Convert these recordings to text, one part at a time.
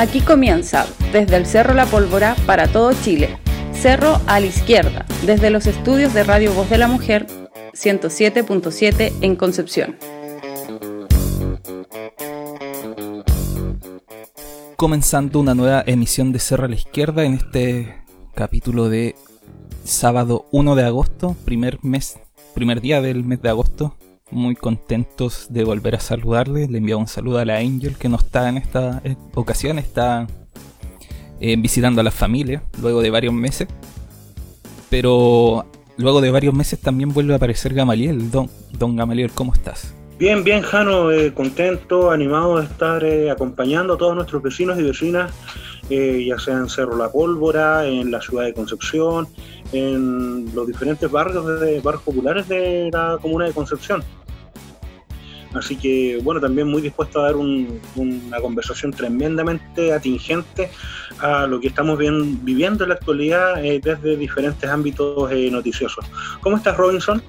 Aquí comienza, desde el Cerro La Pólvora para todo Chile. Cerro a la izquierda, desde los estudios de Radio Voz de la Mujer 107.7 en Concepción. Comenzando una nueva emisión de Cerro a la izquierda en este capítulo de sábado 1 de agosto, primer mes, primer día del mes de agosto muy contentos de volver a saludarle. Le enviamos un saludo a la Angel que no está en esta ocasión, está eh, visitando a la familia luego de varios meses. Pero luego de varios meses también vuelve a aparecer Gamaliel. Don, don Gamaliel, ¿cómo estás? Bien, bien, Jano, eh, contento, animado de estar eh, acompañando a todos nuestros vecinos y vecinas, ya sea en Cerro La Pólvora, en la ciudad de Concepción, en los diferentes barrios, de, barrios populares de la comuna de Concepción. Así que, bueno, también muy dispuesto a dar una conversación tremendamente atingente a lo que estamos viviendo en la actualidad eh, desde diferentes ámbitos eh, noticiosos. ¿Cómo estás, Robinson?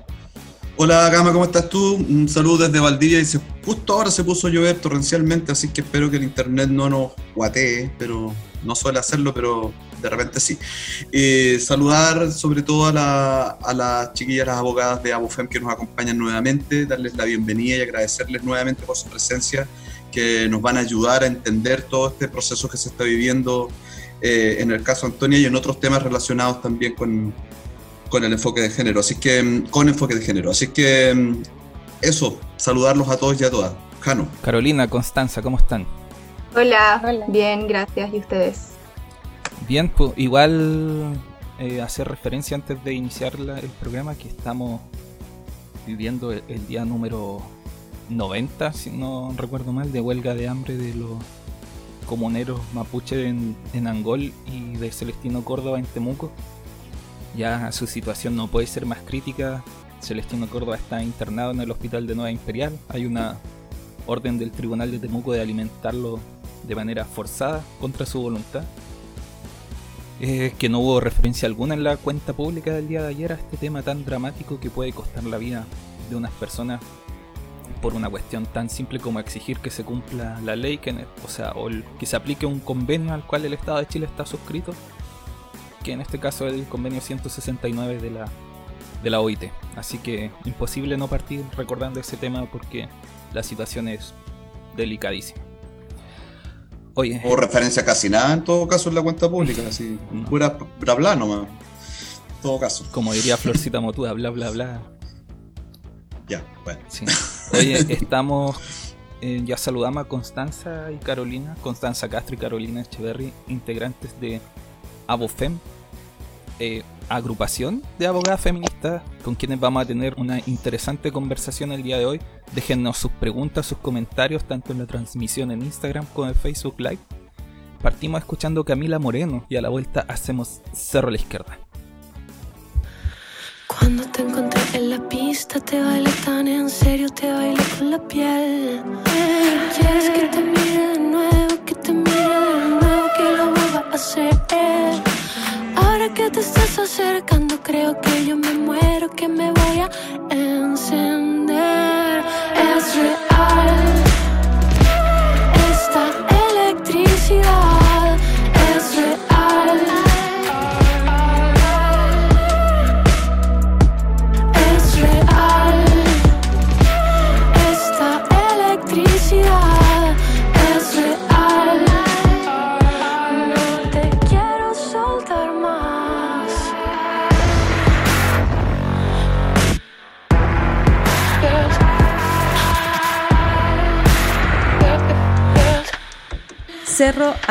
Hola, Gama, ¿cómo estás tú? Un saludo desde Valdivia. Y justo ahora se puso a llover torrencialmente, así que espero que el internet no nos guatee, pero no suele hacerlo, pero de repente sí. Eh, saludar sobre todo a, las chiquillas, las abogadas de Abofem que nos acompañan nuevamente, darles la bienvenida y agradecerles nuevamente por su presencia, que nos van a ayudar a entender todo este proceso que se está viviendo eh, en el caso Antonia y en otros temas relacionados también con, con el enfoque de género, así que mm, con enfoque de género. Así que mm, eso, saludarlos a todos y a todas. Jano. Carolina, Constanza, ¿cómo están? Hola, bien, gracias. ¿Y ustedes? Bien, pues igual eh, hacer referencia antes de iniciar el programa que estamos viviendo el, día número 90, si no recuerdo mal, de huelga de hambre de los comuneros mapuche en, en Angol y de Celestino Córdoba en Temuco. Ya su situación no puede ser más crítica. Celestino Córdoba está internado en el hospital de Nueva Imperial. Hay una orden del Tribunal de Temuco de alimentarlo de manera forzada contra su voluntad. Eh, que no hubo referencia alguna en la cuenta pública del día de ayer a este tema tan dramático que puede costar la vida de unas personas por una cuestión tan simple como exigir que se cumpla la ley, que, o sea, o que se aplique un convenio al cual el Estado de Chile está suscrito, que en este caso es el convenio 169 de la, de la OIT. Así que imposible no partir recordando ese tema porque la situación es delicadísima. Oye. O referencia casi nada en todo caso en la cuenta pública, así, pura bla bla nomás. En todo caso. Como diría Florcita Motuda, bla bla bla. Ya, bueno. Oye, estamos. Eh, ya saludamos a Constanza y Carolina, Constanza Castro y Carolina Echeverry, integrantes de ABOFEM, eh, agrupación de abogadas feministas con quienes vamos a tener una interesante conversación el día de hoy. Déjennos sus preguntas, sus comentarios, tanto en la transmisión en Instagram como en Facebook Live. Partimos escuchando Camila Moreno y a la vuelta hacemos Cerro a la Izquierda. Cuando te encontré en la pista, te bailé tan en serio, te bailé con la piel. Quieres que te mire de nuevo, que te mire de nuevo, que lo vuelva a hacer. Ahora que te estás acercando, creo que yo me muero, que me voy a encender.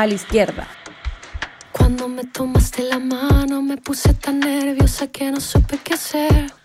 A la izquierda. Cuando me tomaste la mano me puse tan nerviosa que no supe qué hacer.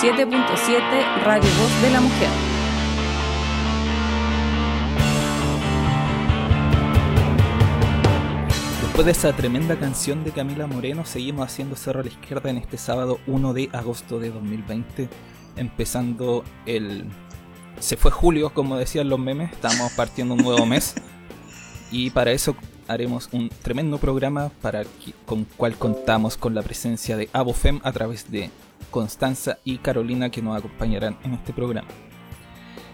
107.7 Radio Voz de la Mujer. Después de esa tremenda canción de Camila Moreno, seguimos haciendo Cerro a la Izquierda en este sábado 1 de agosto de 2020, empezando el... Se fue julio, como decían los memes, estamos partiendo un nuevo mes. Y para eso haremos un tremendo programa para con cual contamos con la presencia de Abofem a través de Constanza y Carolina que nos acompañarán en este programa.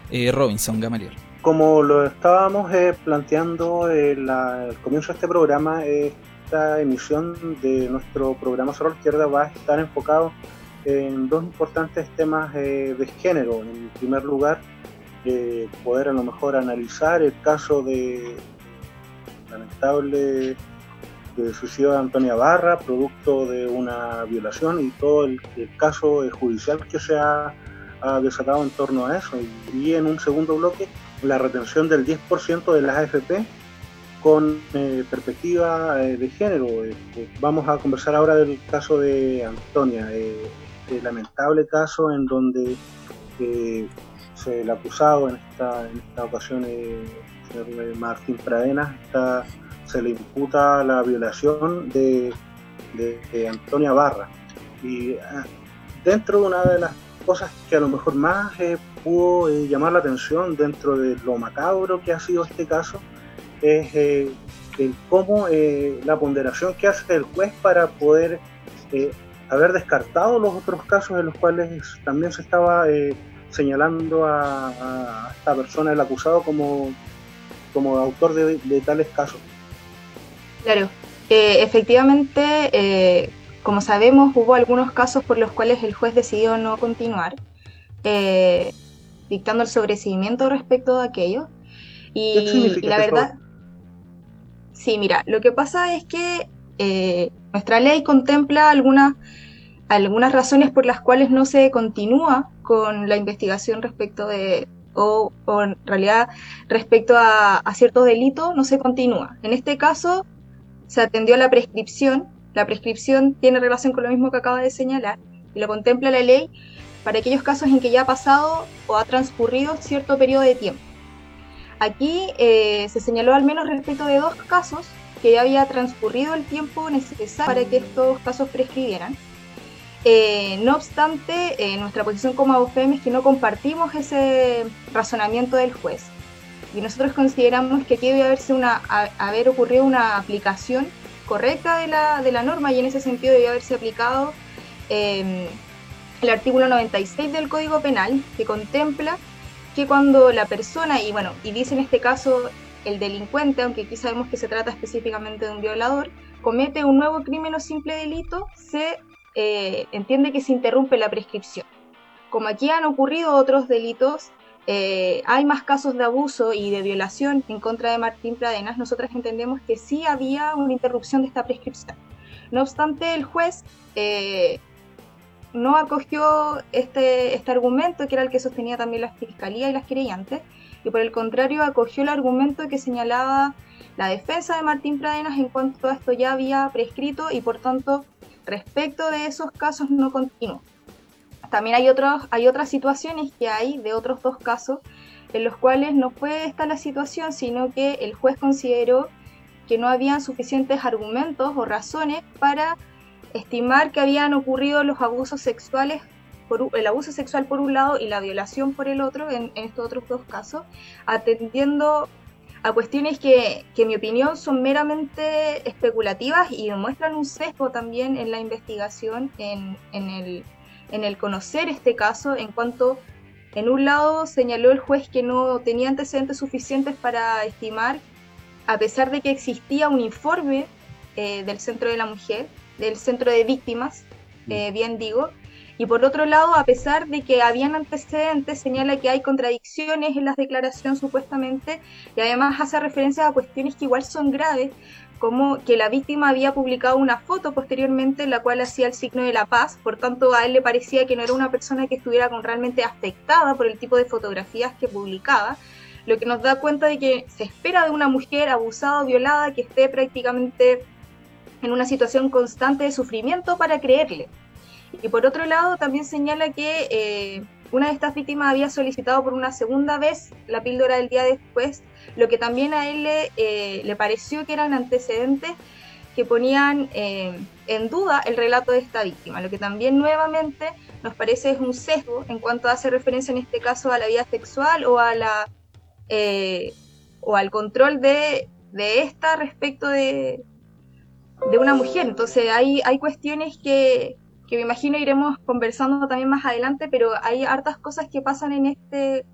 Eh, Robinson Gamaliel. Como lo estábamos eh, planteando en el comienzo de este programa, esta emisión de nuestro programa la Izquierda va a estar enfocado en dos importantes temas eh, de género. En primer lugar, poder a lo mejor analizar el caso de lamentable suicidio de Antonia Barra, producto de una violación y todo el, caso judicial que se ha, desatado en torno a eso. Y, en un segundo bloque, la retención del 10% de las AFP con eh, perspectiva eh, de género. Eh, vamos a conversar ahora del caso de Antonia, este lamentable caso en donde se el acusado en esta, en esta ocasión Martín Pradenas está, se le imputa la violación de, Antonia Barra. Y ah, dentro de una de las cosas que a lo mejor más eh, pudo eh, llamar la atención dentro de lo macabro que ha sido este caso es eh, el cómo la ponderación que hace el juez para poder haber descartado los otros casos en los cuales también se estaba señalando a, a, esta persona, el acusado, como como autor de, tales casos. Claro, eh, efectivamente, eh, como sabemos, hubo algunos casos por los cuales el juez decidió no continuar, eh, dictando el sobreseimiento respecto de aquello. Y, la verdad, sí, mira, lo que pasa es que nuestra ley contempla algunas, algunas razones por las cuales no se continúa con la investigación respecto de, o, en realidad respecto a, ciertos delitos no se continúa. En este caso se atendió a la prescripción, la prescripción tiene relación con lo mismo que acaba de señalar y lo contempla la ley para aquellos casos en que ya ha pasado o ha transcurrido cierto periodo de tiempo. Aquí eh, se señaló al menos respecto de dos casos que ya había transcurrido el tiempo necesario para que estos casos prescribieran eh, no obstante, eh, nuestra posición como AUFEM es que no compartimos ese razonamiento del juez. Y nosotros consideramos que aquí debe haberse una, haber ocurrido una aplicación correcta de la, de la norma y en ese sentido debe haberse aplicado em, el artículo 96 del Código Penal que contempla que cuando la persona, y bueno, y dice en este caso el delincuente, aunque aquí sabemos que se trata específicamente de un violador, comete un nuevo crimen o simple delito, se eh, entiende que se interrumpe la prescripción. Como aquí han ocurrido otros delitos, eh, hay más casos de abuso y de violación en contra de Martín Pradenas, nosotras entendemos que sí había una interrupción de esta prescripción. No obstante, el juez eh, no acogió este, este argumento, que era el que sostenía también la Fiscalía y las querellantes, y por el contrario acogió el argumento que señalaba la defensa de Martín Pradenas en cuanto a esto ya había prescrito y por tanto respecto de esos casos no continuó. También hay, otros, hay otras situaciones que hay de otros dos casos en los cuales no fue esta la situación, sino que el juez consideró que no habían suficientes argumentos o razones para estimar que habían ocurrido los abusos sexuales, por, el abuso sexual por un lado y la violación por el otro, en, en estos otros dos casos, atendiendo a cuestiones que, en mi opinión son meramente especulativas y demuestran un sesgo también en la investigación, en, el, en el conocer este caso, en cuanto, en un lado señaló el juez que no tenía antecedentes suficientes para estimar, a pesar de que existía un informe eh, del Centro de la Mujer, del Centro de Víctimas, eh, bien digo, y por otro lado, a pesar de que habían antecedentes, señala que hay contradicciones en las declaraciones supuestamente y además hace referencia a cuestiones que igual son graves, como que la víctima había publicado una foto posteriormente en la cual hacía el signo de la paz, por tanto a él le parecía que no era una persona que estuviera realmente afectada por el tipo de fotografías que publicaba, lo que nos da cuenta de que se espera de una mujer abusada o violada que esté prácticamente en una situación constante de sufrimiento para creerle. Y por otro lado, también señala que eh, una de estas víctimas había solicitado por una segunda vez la píldora del día después, lo que también a él le, eh, pareció que eran antecedentes que ponían eh, en duda el relato de esta víctima, lo que también nuevamente nos parece es un sesgo en cuanto hace referencia en este caso a la vida sexual o a la o al control de, de esta respecto de, de una mujer. Entonces hay, hay cuestiones que, que me imagino iremos conversando también más adelante, pero hay hartas cosas que pasan en este,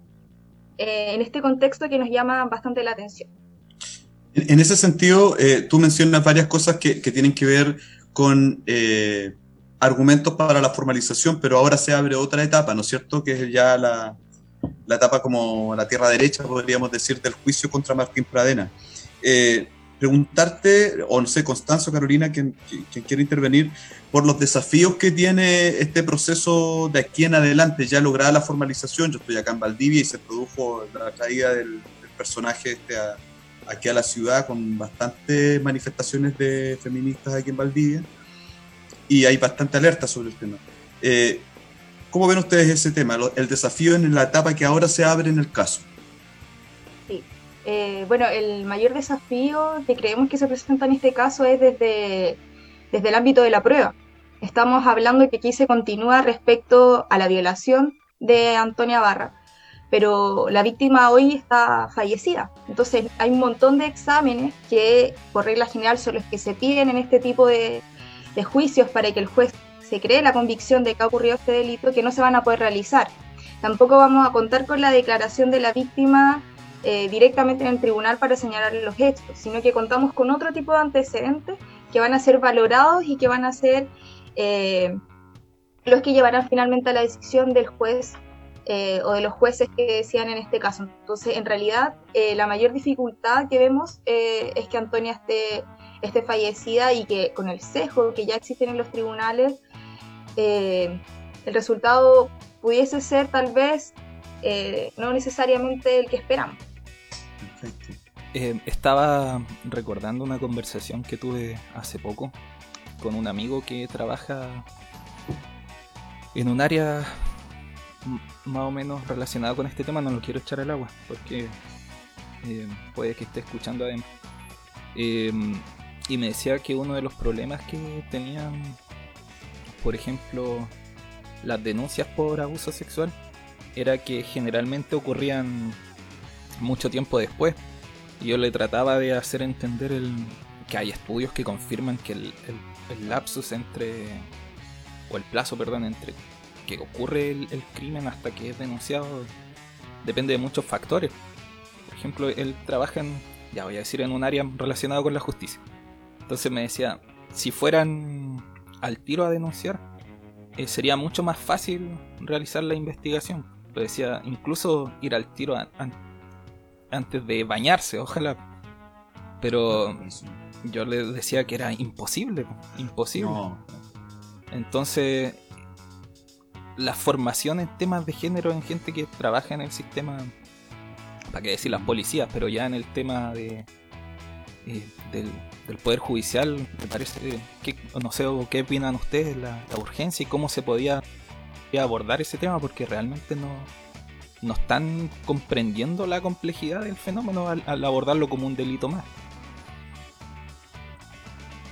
eh, en este contexto que nos llaman bastante la atención. En ese sentido, eh, tú mencionas varias cosas que, que, tienen que ver con eh, argumentos para la formalización, pero ahora se abre otra etapa, ¿no es cierto? Que es ya la, la etapa como la tierra derecha, podríamos decir, del juicio contra Martín Pradena. Eh, preguntarte, o no sé, Constanzo, Carolina, quien, quien, quiere intervenir, por los desafíos que tiene este proceso de aquí en adelante, ya lograda la formalización, yo estoy acá en Valdivia y se produjo la del, del personaje este a, aquí a la ciudad con bastantes manifestaciones de feministas aquí en Valdivia y hay bastante alerta sobre el tema. Eh, ¿Cómo ven ustedes ese tema, el desafío en la etapa que ahora se abre en el caso? Eh, bueno, el mayor desafío que creemos que se presenta en este caso es desde, desde el ámbito de la prueba. Estamos hablando que aquí se continúa respecto a la violación de Antonia Barra, pero la víctima hoy está fallecida. Entonces hay un montón de exámenes que por regla general son los que se piden en este tipo de, de juicios para que el juez se cree la convicción de que ha ocurrido este delito que no se van a poder realizar. Tampoco vamos a contar con la declaración de la víctima eh, directamente en el tribunal para señalar los hechos, sino que contamos con otro tipo de antecedentes que van a ser valorados y que van a ser eh, los que llevarán finalmente a la decisión del juez eh, o de los jueces que decían en este caso. Entonces, en realidad, la mayor dificultad que vemos es que Antonia esté, esté fallecida y que con el sesgo que ya existen en los tribunales, el resultado pudiese ser tal vez no necesariamente el que esperamos. Eh, estaba recordando una conversación que tuve hace poco con un amigo que trabaja en un área más o menos relacionada con este tema. No lo quiero echar al agua porque eh, puede que esté escuchando además. Eh, y me decía que uno de los problemas que tenían por ejemplo, las denuncias por abuso sexual era que generalmente ocurrían mucho tiempo después. Yo le trataba de hacer entender el, que hay estudios que confirman que el, lapsus entre, o el plazo, perdón, entre que ocurre el, crimen hasta que es denunciado depende de muchos factores. Por ejemplo, él trabaja en, ya voy a decir, en un área relacionada con la justicia. Entonces me decía, si fueran al tiro a denunciar, eh, sería mucho más fácil realizar la investigación. Lo decía, incluso ir al tiro an an antes de bañarse, ojalá. Pero yo le decía que era imposible, imposible. No. Entonces, la formación en temas de género en gente que trabaja en el sistema, para qué decir las policías, pero ya en el tema de, eh, del del Poder Judicial, me parece, que, no sé qué opinan ustedes, la, la, urgencia y cómo se podía abordar ese tema, porque realmente no, no están comprendiendo la complejidad del fenómeno al, al abordarlo como un delito más.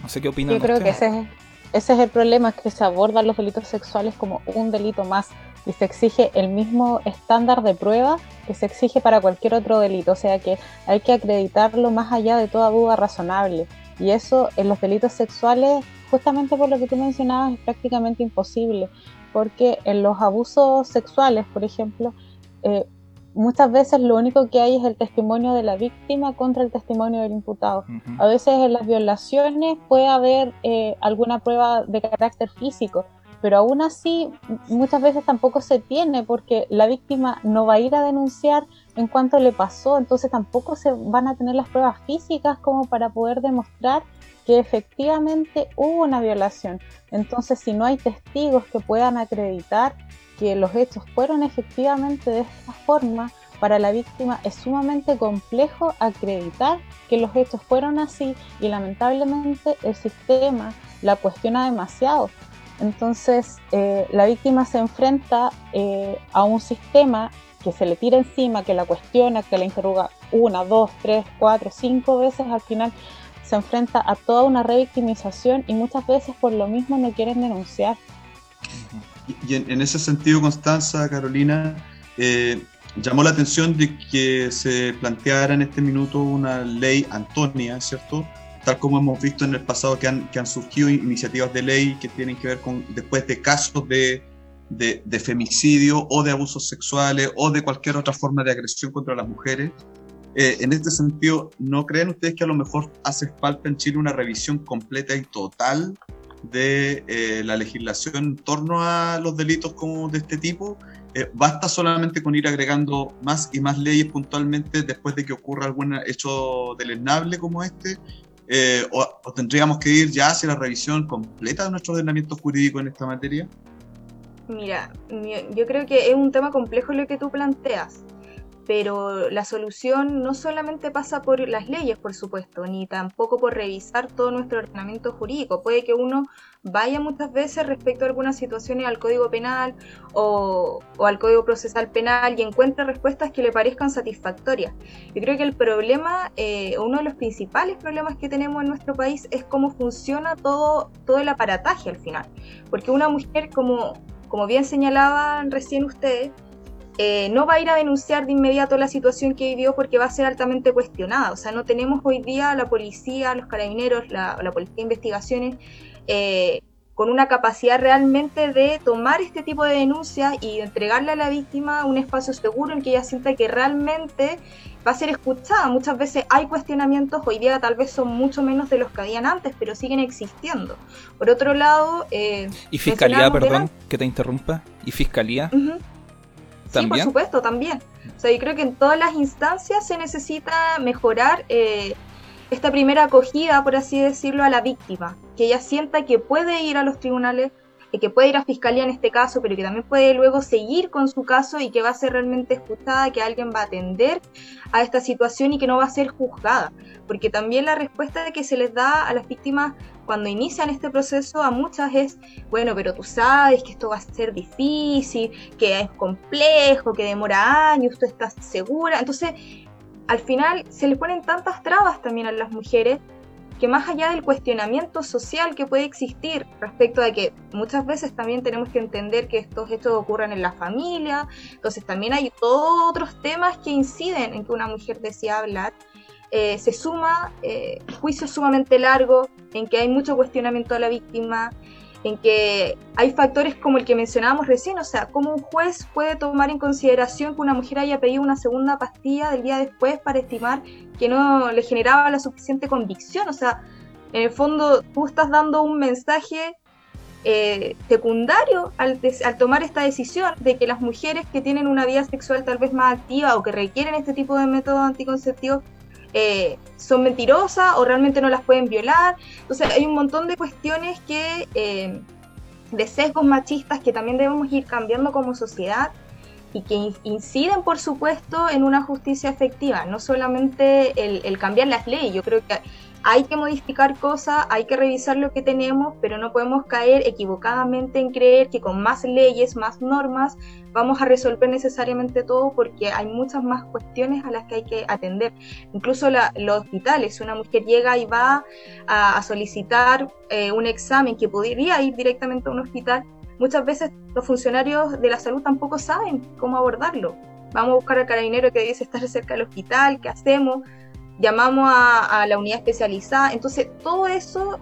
No sé qué opinan Yo creo ustedes. que ese es, ese es el problema, es que se abordan los delitos sexuales como un delito más y se exige el mismo estándar de prueba que se exige para cualquier otro delito, o sea que hay que acreditarlo más allá de toda duda razonable. Y eso en los delitos sexuales, justamente por lo que tú mencionabas, es prácticamente imposible, porque en los abusos sexuales, por ejemplo, eh, muchas veces lo único que hay es el testimonio de la víctima contra el testimonio del imputado. Uh -huh. A veces en las violaciones puede haber eh, alguna prueba de carácter físico, pero aún así muchas veces tampoco se tiene porque la víctima no va a ir a denunciar en cuanto le pasó, entonces tampoco se van a tener las pruebas físicas como para poder demostrar que efectivamente hubo una violación. Entonces, si no hay testigos que puedan acreditar que los hechos fueron efectivamente de esta forma, para la víctima es sumamente complejo acreditar que los hechos fueron así y lamentablemente el sistema la cuestiona demasiado. Entonces eh, la víctima se enfrenta eh, a un sistema que se le tira encima, que la cuestiona, que la interroga una, dos, tres, cuatro, cinco veces, al final se enfrenta a toda una revictimización y muchas veces por lo mismo no quieren denunciar. Y en, ese sentido, Constanza, Carolina, eh, llamó la atención de que se planteara en este minuto una ley Antonia, ¿cierto? Tal como hemos visto en el pasado que han, que han surgido iniciativas de ley que tienen que ver con, después de casos de, de, femicidio o de abusos sexuales o de cualquier otra forma de agresión contra las mujeres. Eh, en este sentido, ¿no creen ustedes que a lo mejor hace falta en Chile una revisión completa y total de eh, la legislación en torno a los delitos como de este tipo? Eh, ¿Basta solamente con ir agregando más y más leyes puntualmente después de que ocurra algún hecho deleznable como este? o, o, tendríamos que ir ya hacia la revisión completa de nuestro ordenamiento jurídico en esta materia? Mira, yo creo que es un tema complejo lo que tú planteas pero la solución no solamente pasa por las leyes, por supuesto, ni tampoco por revisar todo nuestro ordenamiento jurídico. Puede que uno vaya muchas veces respecto a algunas situaciones al Código Penal o, al Código Procesal Penal y encuentre respuestas que le parezcan satisfactorias. Yo creo que el problema, eh, uno de los principales problemas que tenemos en nuestro país es cómo funciona todo, todo el aparataje al final. Porque una mujer, como, como bien señalaban recién ustedes, eh, no va a ir a denunciar de inmediato la situación que vivió porque va a ser altamente cuestionada. O sea, no tenemos hoy día la policía, los carabineros, la, policía de investigaciones eh, con una capacidad realmente de tomar este tipo de denuncias y entregarle a la víctima un espacio seguro en que ella sienta que realmente va a ser escuchada. Muchas veces hay cuestionamientos, hoy día tal vez son mucho menos de los que habían antes, pero siguen existiendo. Por otro lado... Eh, ¿Y fiscalía, perdón, que te interrumpa? ¿Y fiscalía? Sí, por supuesto, también. O sea, yo creo que en todas las instancias se necesita mejorar eh, esta primera acogida, por así decirlo, a la víctima, que ella sienta que puede ir a los tribunales que puede ir a fiscalía en este caso, pero que también puede luego seguir con su caso y que va a ser realmente escuchada, que alguien va a atender a esta situación y que no va a ser juzgada. Porque también la respuesta que se les da a las víctimas cuando inician este proceso a muchas es, bueno, pero tú sabes que esto va a ser difícil, que es complejo, que demora años, tú estás segura. Entonces, al final se les ponen tantas trabas también a las mujeres que más allá del cuestionamiento social que puede existir respecto a que muchas veces también tenemos que entender que estos hechos ocurren en la familia, entonces también hay todos otros temas que inciden en que una mujer decida hablar, eh, se suma eh, juicios sumamente largos, en que hay mucho cuestionamiento a la víctima, en que hay factores como el que mencionábamos recién, o sea, cómo un juez puede tomar en consideración que una mujer haya pedido una segunda pastilla del día después para estimar que no le generaba la suficiente convicción, o sea, en el fondo tú estás dando un mensaje eh, secundario al, al, tomar esta decisión de que las mujeres que tienen una vida sexual tal vez más activa o que requieren este tipo de métodos anticonceptivos eh, son mentirosas o realmente no las pueden violar. Entonces hay un montón de cuestiones que, eh, de sesgos machistas que también debemos ir cambiando como sociedad y que inciden, por supuesto, en una justicia efectiva, no solamente el, el cambiar las leyes. Yo creo que hay que modificar cosas, hay que revisar lo que tenemos, pero no podemos caer equivocadamente en creer que con más leyes, más normas, vamos a resolver necesariamente todo porque hay muchas más cuestiones a las que hay que atender. Incluso los hospitales, si una mujer llega y va a, solicitar eh, un examen que podría ir directamente a un hospital, muchas veces los funcionarios de la salud tampoco saben cómo abordarlo. Vamos a buscar al carabinero que dice estar cerca del hospital, ¿qué hacemos? llamamos a, la unidad especializada. Entonces, todo eso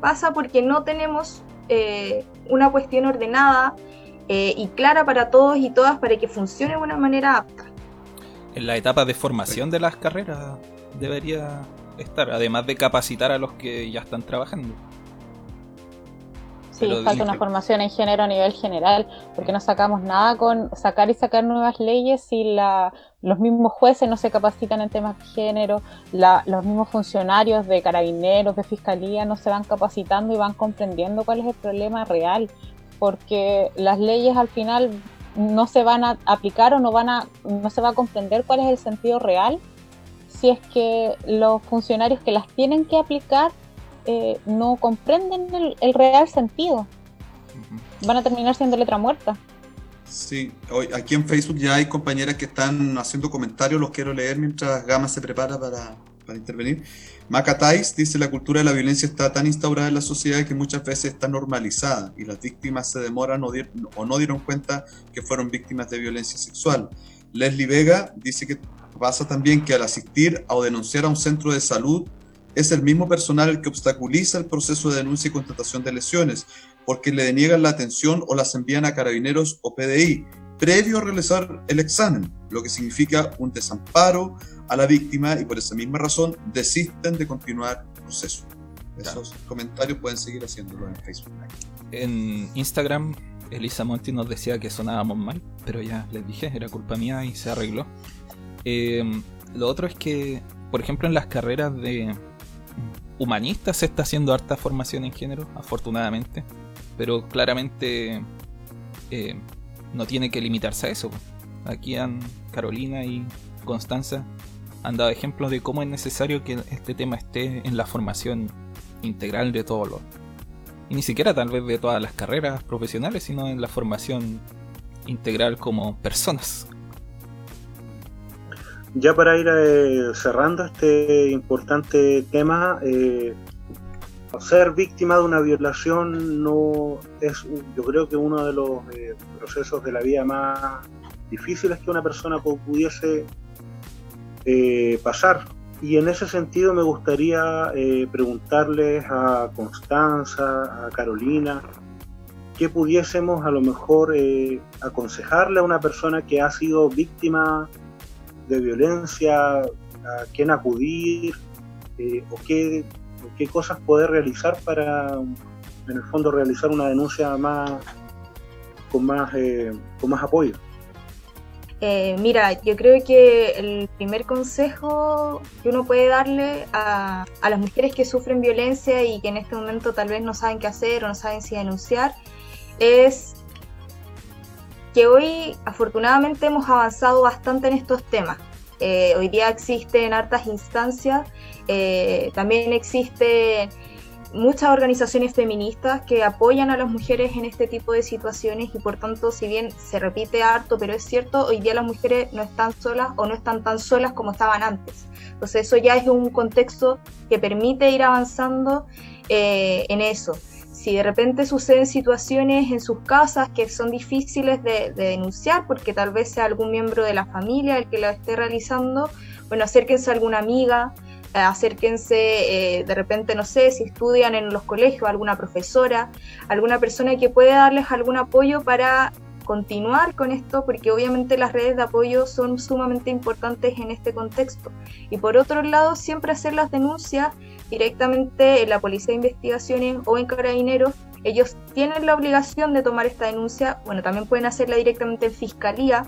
pasa porque no tenemos eh, una cuestión ordenada eh, y clara para todos y todas para que funcione de una manera apta. En la etapa de formación de las carreras debería estar, además de capacitar a los que ya están trabajando. Sí, falta una formación en género a nivel general, porque no sacamos nada con sacar y sacar nuevas leyes si la, los mismos jueces no se capacitan en temas de género, los mismos funcionarios de carabineros, de fiscalía no se van capacitando y van comprendiendo cuál es el problema real, porque las leyes al final no se van a aplicar o no van a no se va a comprender cuál es el sentido real si es que los funcionarios que las tienen que aplicar eh, no comprenden el, real sentido. Van a terminar siendo letra muerta. Sí, hoy, aquí en Facebook ya hay compañeras que están haciendo comentarios, los quiero leer mientras Gama se prepara para, para intervenir. Macatais dice la cultura de la violencia está tan instaurada en la sociedad que muchas veces está normalizada y las víctimas se demoran o, o no dieron cuenta que fueron víctimas de violencia sexual. Leslie Vega dice que pasa también que al asistir o denunciar a un centro de salud es el mismo personal el que obstaculiza el proceso de denuncia y contratación de lesiones, porque le deniegan la atención o las envían a carabineros o PDI, previo a realizar el examen, lo que significa un desamparo a la víctima y por esa misma razón desisten de continuar el proceso. Esos comentarios pueden seguir haciéndolo en Facebook. En Instagram, Elisa Monti nos decía que sonábamos mal, pero ya les dije, era culpa mía y se arregló. Em, lo otro es que, por ejemplo, en las carreras de humanistas se está haciendo harta formación en género, afortunadamente, pero claramente eh, no tiene que limitarse a eso. Aquí han Carolina y Constanza han dado ejemplos de cómo es necesario que este tema esté en la formación integral de todos los. Y ni siquiera tal vez de todas las carreras profesionales, sino en la formación integral como personas. Ya para ir eh, cerrando este importante tema, eh, ser víctima de una violación no es, yo creo que uno de los eh, procesos de la vida más difíciles que una persona pudiese eh, pasar. Y en ese sentido me gustaría eh, preguntarles a Constanza, a Carolina, que pudiésemos a lo mejor eh, aconsejarle a una persona que ha sido víctima de violencia, a quién acudir o qué, qué cosas poder realizar para, en el fondo, realizar una denuncia más con más, con más apoyo. Eh, mira, yo creo que el primer consejo que uno puede darle a, las mujeres que sufren violencia y que en este momento tal vez no saben qué hacer o no saben si denunciar es que hoy afortunadamente hemos avanzado bastante en estos temas. Eh, hoy día existen hartas instancias, eh, también existen muchas organizaciones feministas que apoyan a las mujeres en este tipo de situaciones y por tanto, si bien se repite harto, pero es cierto, hoy día las mujeres no están solas o no están tan solas como estaban antes. Entonces eso ya es un contexto que permite ir avanzando eh, en eso. Si de repente suceden situaciones en sus casas que son difíciles de, de denunciar porque tal vez sea algún miembro de la familia el que lo esté realizando, bueno, acérquense a alguna amiga, acérquense eh, de repente, no sé, si estudian en los colegios, alguna profesora, alguna persona que pueda darles algún apoyo para continuar con esto, porque obviamente las redes de apoyo son sumamente importantes en este contexto. Y por otro lado, siempre hacer las denuncias directamente en la Policía de Investigaciones o en Carabineros. Ellos tienen la obligación de tomar esta denuncia, bueno, también pueden hacerla directamente en Fiscalía,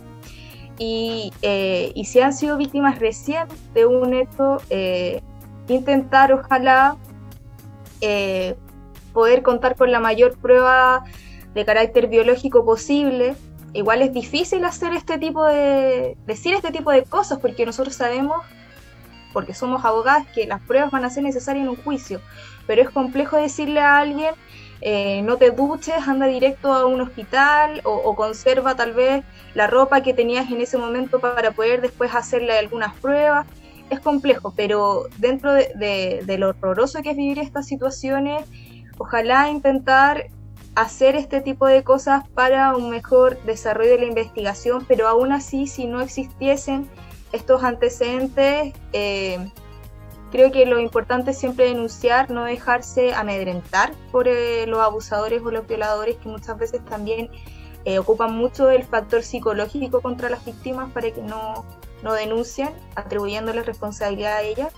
eh, y, si han sido víctimas recién de un hecho, eh, intentar ojalá eh, poder contar con la mayor prueba de carácter biológico posible. Igual es difícil hacer este tipo de, decir este tipo de cosas porque nosotros sabemos, porque somos abogados, que las pruebas van a ser necesarias en un juicio, pero es complejo decirle a alguien eh, no te duches, anda directo a un hospital o, conserva tal vez la ropa que tenías en ese momento para poder después hacerle algunas pruebas. Es complejo, pero dentro de, lo horroroso que es vivir estas situaciones, ojalá intentar hacer este tipo de cosas para un mejor desarrollo de la investigación, pero aún así, si no existiesen estos antecedentes, eh, Creo que lo importante es siempre denunciar, no dejarse amedrentar por eh, los abusadores o los violadores que muchas veces también eh, ocupan mucho el factor psicológico contra las víctimas para que no, no denuncien, atribuyéndoles responsabilidad a ellas.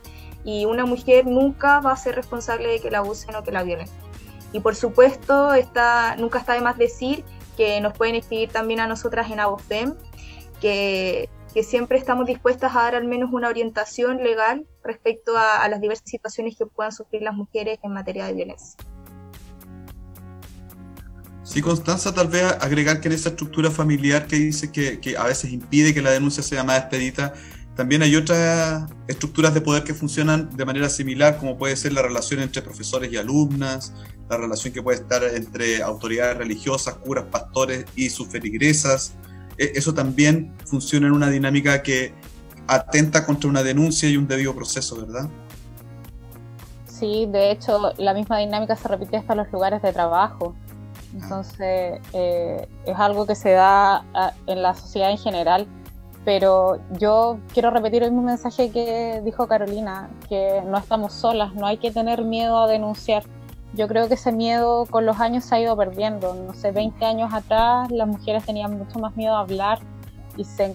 Y una mujer nunca va a ser responsable de que la abusen o que la violen. Y por supuesto, está, nunca está de más decir que nos pueden escribir también a nosotras en Abofem, que que siempre estamos dispuestas a dar al menos una orientación legal respecto a, las diversas situaciones que puedan sufrir las mujeres en materia de violencia. Sí, Constanza, tal vez agregar que en esa estructura familiar que dice que, que a veces impide que la denuncia sea más expedita, también hay otras estructuras de poder que funcionan de manera similar, como puede ser la relación entre profesores y alumnas, la relación que puede estar entre autoridades religiosas, curas, pastores y sus feligresas. E, eso también funciona en una dinámica que atenta contra una denuncia y un debido proceso, ¿verdad? Sí, de hecho, la misma dinámica se repite hasta los lugares de trabajo. Entonces, eh, es algo que se da ah, en la sociedad en general. Pero yo quiero repetir el mismo mensaje que dijo Carolina, que no estamos solas, no hay que tener miedo a denunciar. Yo creo que ese miedo con los años se ha ido perdiendo. No sé, 20 años atrás las mujeres tenían mucho más miedo a hablar y se,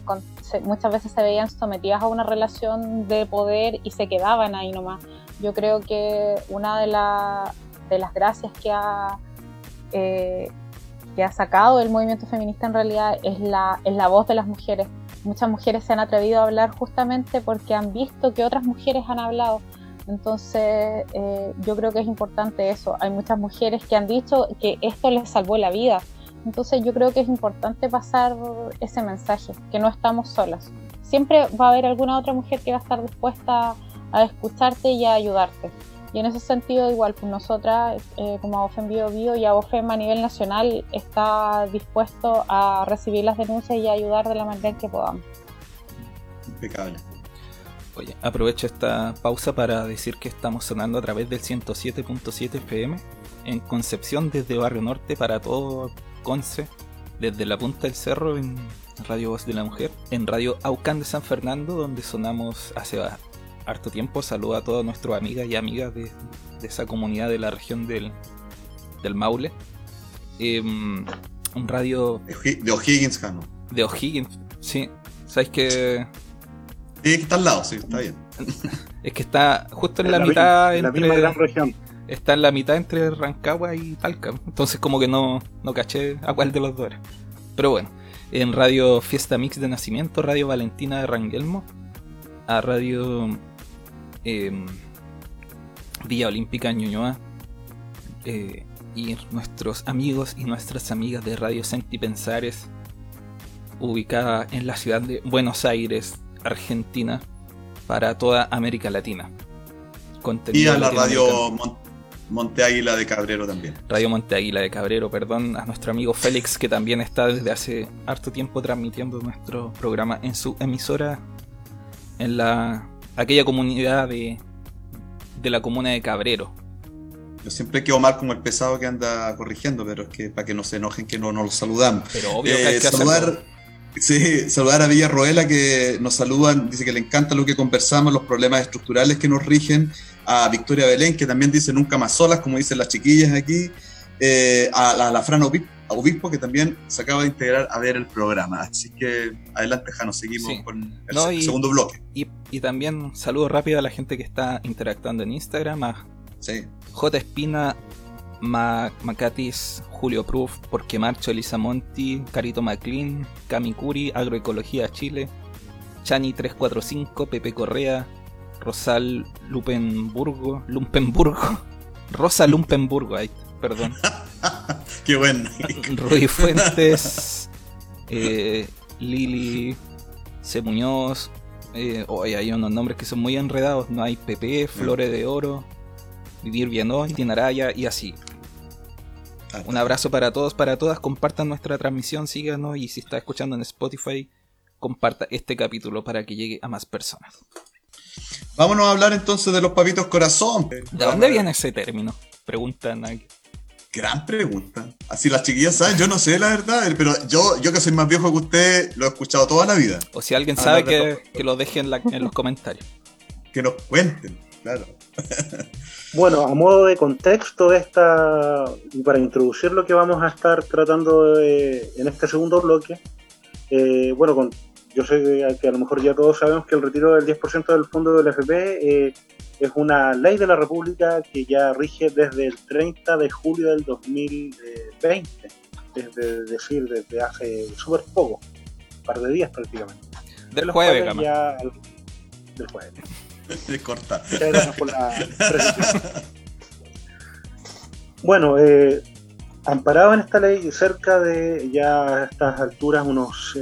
muchas veces se veían sometidas a una relación de poder y se quedaban ahí nomás. Yo creo que una de, de las gracias que ha eh, que ha sacado el movimiento feminista en realidad es la, es la voz de las mujeres. Muchas mujeres se han atrevido a hablar justamente porque han visto que otras mujeres han hablado. Entonces, eh, yo creo que es importante eso. Hay muchas mujeres que han dicho que esto les salvó la vida. Entonces, yo creo que es importante pasar ese mensaje, que no estamos solas. Siempre va a haber alguna otra mujer que va a estar dispuesta a escucharte y a ayudarte. Y en ese sentido, igual, pues nosotras, eh, como AOFEM Bio Bio y AOFEM a nivel nacional, está dispuesto a recibir las denuncias y a ayudar de la manera en que podamos. Impecable. Oye, aprovecho esta pausa para decir que estamos sonando a través del 107.7 FM en Concepción desde Barrio Norte para todo Conce, desde la punta del cerro en Radio Voz de la Mujer, en Radio Aucán de San Fernando, donde sonamos hace harto tiempo. Saludo a todas nuestras amigas y amigas de, esa comunidad de la región del, del Maule. Em, un radio. De O'Higgins, Cano. De O'Higgins, sí. ¿Sabes que.? Sí, está al lado, sí, está bien. es que está justo en, la, mitad entre. La gran región. Está en la mitad entre Rancagua y Talca. Entonces, como que no, no caché a cuál de los dos era. Pero bueno, en Radio Fiesta Mix de Nacimiento, Radio Valentina de Rangelmo, a Radio Em, Villa Olímpica en Ñuñoa. Eh, y nuestros amigos y nuestras amigas de Radio Senti Pensares, ubicada en la ciudad de Buenos Aires, Argentina, para toda América Latina. y a la radio Monte Águila de Cabrero también. Radio Monte Águila de Cabrero, perdón, a nuestro amigo Félix, que también está desde hace harto tiempo transmitiendo nuestro programa en su emisora en la aquella comunidad de, de la comuna de Cabrero. Yo siempre quedo mal como el pesado que anda corrigiendo, pero es que para que no se enojen que no nos los saludamos. Pero obvio que hay que eh, saludar, sí, saludar a Villa Roela que nos saludan, dice que le encanta lo que conversamos, los problemas estructurales que nos rigen. A Victoria Belén, que también dice nunca más solas, como dicen las chiquillas aquí. Eh, a, la, a la Fran Obispo, que también se acaba de integrar a ver el programa. Así que adelante, Jano, seguimos con el segundo bloque. Y, también saludo rápido a la gente que está interactuando en Instagram, a J. Espina, Macatis, Julio Proof, Porque Marcho, Elisa Monti, Carito McLean, Cami Curi, Agroecología Chile, Chani345, Pepe Correa, Rosal Lupenburgo, Lumpenburgo, Rosa Lumpenburgo, ahí, perdón. Qué bueno. Fuentes, eh, Lili C. Muñoz. Eh, hay unos nombres que son muy enredados. No hay PP, Flores de Oro, Vivir Bien Hoy, Tinaraya y así. Ah, Un abrazo para todos, para todas. Compartan nuestra transmisión, síganos y si está escuchando en Spotify, comparta este capítulo para que llegue a más personas. Vámonos a hablar entonces de los papitos corazón. ¿De dónde viene ese término? Preguntan aquí. Gran pregunta. Así las chiquillas saben, yo no sé la verdad, pero yo, yo que soy más viejo que usted, lo he escuchado toda la vida. O si alguien sabe que, lo dejen en, los comentarios. Que nos cuenten, claro. Bueno, a modo de contexto, esta, para introducir lo que vamos a estar tratando en este segundo bloque, eh, bueno, con, yo sé que, a lo mejor ya todos sabemos que el retiro del 10% del fondo del FP eh, es una ley de la República que ya rige desde el 30 de julio del 2020, es decir, desde hace súper poco, un par de días prácticamente. Del jueves, ya, Del jueves. La Bueno, eh, amparado en esta ley, cerca de ya a estas alturas unos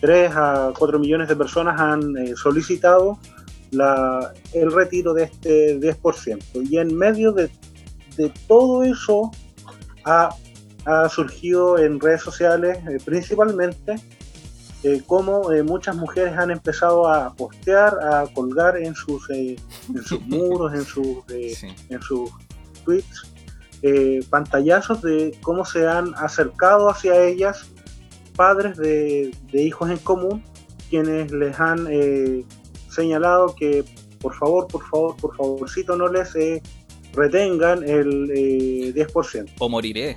3 a 4 millones de personas han solicitado la, el retiro de este 10%. Y en medio de, todo eso ha, surgido en redes sociales eh, principalmente eh, como eh, muchas mujeres han empezado a postear, a colgar en sus, en sus muros, en sus, en sus tweets, pantallazos de cómo se han acercado hacia ellas padres de, de hijos en común, quienes les han señalado que por favor, por favor, por favorcito no les eh, retengan el 10%. Eh, o moriré.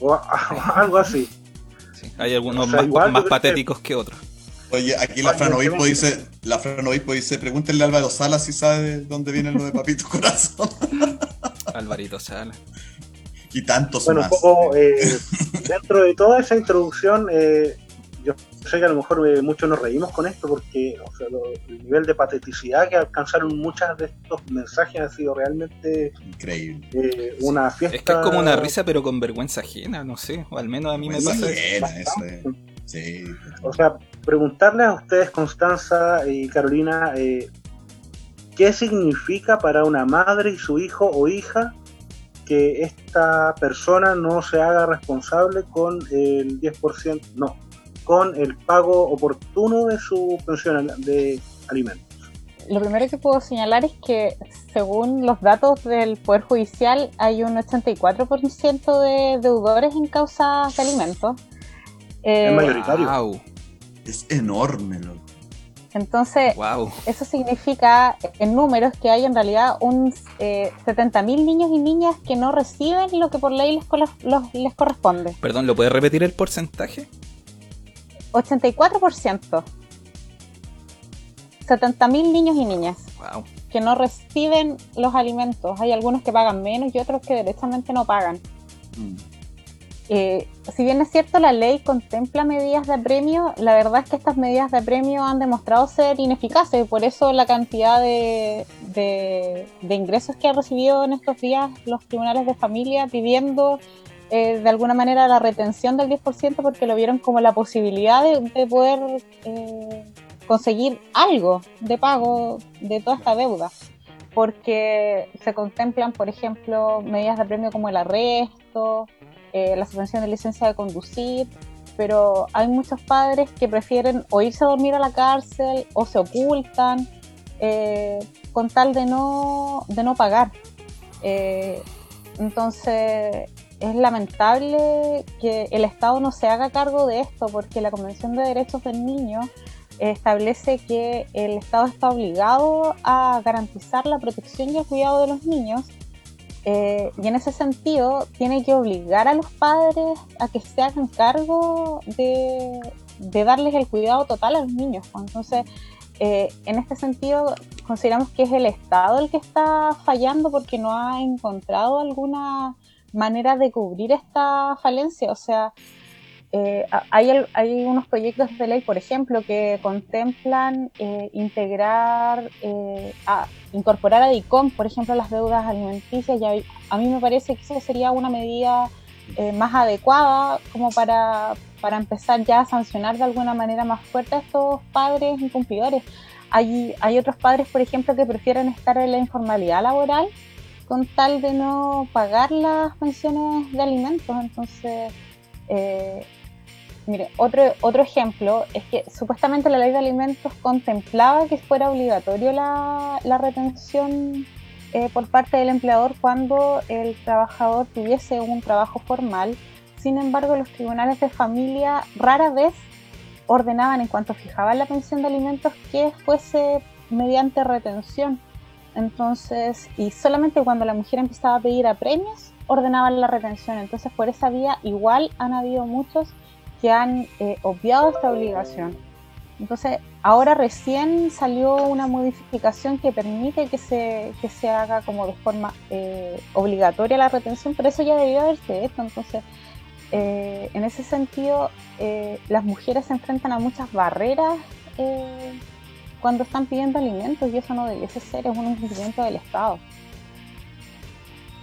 O, algo así. Hay algunos más, patéticos que, otros. Oye, aquí la Fran Obispo dice, la Fran Obispo dice, pregúntenle a Álvaro Sala si sabe dónde viene lo de Papito Corazón. Alvarito Sala. Y tantos bueno, más. Un poco, eh, dentro de toda esa introducción, yo sé que a lo mejor eh, muchos nos reímos con esto porque el nivel de pateticidad que alcanzaron muchas de estos mensajes ha sido realmente increíble. Eh, una fiesta. Es que es como una risa, pero con vergüenza ajena, no sé, o al menos a mí me pasa. eso. Sí. O sea, preguntarle a ustedes, Constanza y Carolina, eh, ¿qué significa para una madre y su hijo o hija que esta persona no se haga responsable con el 10%? No, con el pago oportuno de su pensión de alimentos. Lo primero que puedo señalar es que según los datos del Poder Judicial hay un 84% de deudores en causa de alimentos. es mayoritario. Es enorme, loco. Entonces, eso significa en números que hay en realidad un eh, 70.000 niños y niñas que no reciben lo que por ley les, les corresponde. Perdón, ¿lo puedes repetir el porcentaje? 84%. 70.000 niños y niñas que no reciben los alimentos. Hay algunos que pagan menos y otros que directamente no pagan. Mm. Eh, si bien es cierto, la ley contempla medidas de premio, la verdad es que estas medidas de premio han demostrado ser ineficaces. Por eso la cantidad de, de ingresos que han recibido en estos días los tribunales de familia pidiendo eh, de alguna manera la retención del 10% porque lo vieron como la posibilidad de, poder eh, conseguir algo de pago de toda esta deuda. Porque se contemplan, por ejemplo, medidas de premio como el arresto, eh, la suspensión de licencia de conducir, pero hay muchos padres que prefieren o irse a dormir a la cárcel o se ocultan con tal de no, de no pagar. entonces, es lamentable que el Estado no se haga cargo de esto porque la Convención de Derechos del Niño establece que el Estado está obligado a garantizar la protección y el cuidado de los niños eh, y en ese sentido tiene que obligar a los padres a que se hagan cargo de, darles el cuidado total a los niños. Entonces, eh, en este sentido, consideramos que es el Estado el que está fallando porque no ha encontrado alguna manera de cubrir esta falencia. O sea, eh, hay, hay, unos proyectos de ley, por ejemplo, que contemplan eh, integrar, eh, a, incorporar a DICOM, por ejemplo, las deudas alimenticias. Y a, mí me parece que eso sería una medida más adecuada como para, para empezar ya a sancionar de alguna manera más fuerte a estos padres incumplidores. Hay, hay otros padres, por ejemplo, que prefieren estar en la informalidad laboral con tal de no pagar las pensiones de alimentos. Entonces, eh, mire, otro, otro ejemplo es que supuestamente la ley de alimentos contemplaba que fuera obligatorio la, retención eh, por parte del empleador cuando el trabajador tuviese un trabajo formal. Sin embargo, los tribunales de familia rara vez ordenaban en cuanto fijaban la pensión de alimentos que fuese mediante retención. Entonces, y solamente cuando la mujer empezaba a pedir a premios, ordenaban la retención. Entonces, por esa vía, igual han habido muchos que han eh, obviado esta obligación. Entonces, ahora recién salió una modificación que permite que se, que se haga como de forma eh, obligatoria la retención, pero eso ya debió haberse hecho. Entonces, eh, en ese sentido, las mujeres se enfrentan a muchas barreras cuando están pidiendo alimentos y eso no debiese ser, es un incumplimiento del Estado.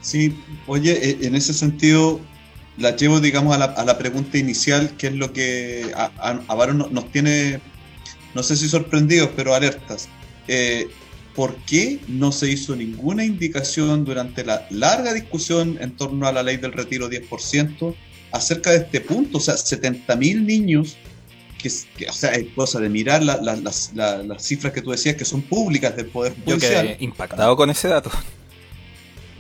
Sí, oye, eh, en ese sentido, la llevo, digamos, a la, a la pregunta inicial, que es lo que a, a, nos tiene, no sé si sorprendidos, pero alertas. Eh, ¿Por qué no se hizo ninguna indicación durante la larga discusión en torno a la ley del retiro 10% acerca de este punto? O sea, 70.000 niños, que, o sea, es cosa de mirar las, cifras que tú decías que son públicas del Poder Judicial. Yo quedé impactado con ese dato.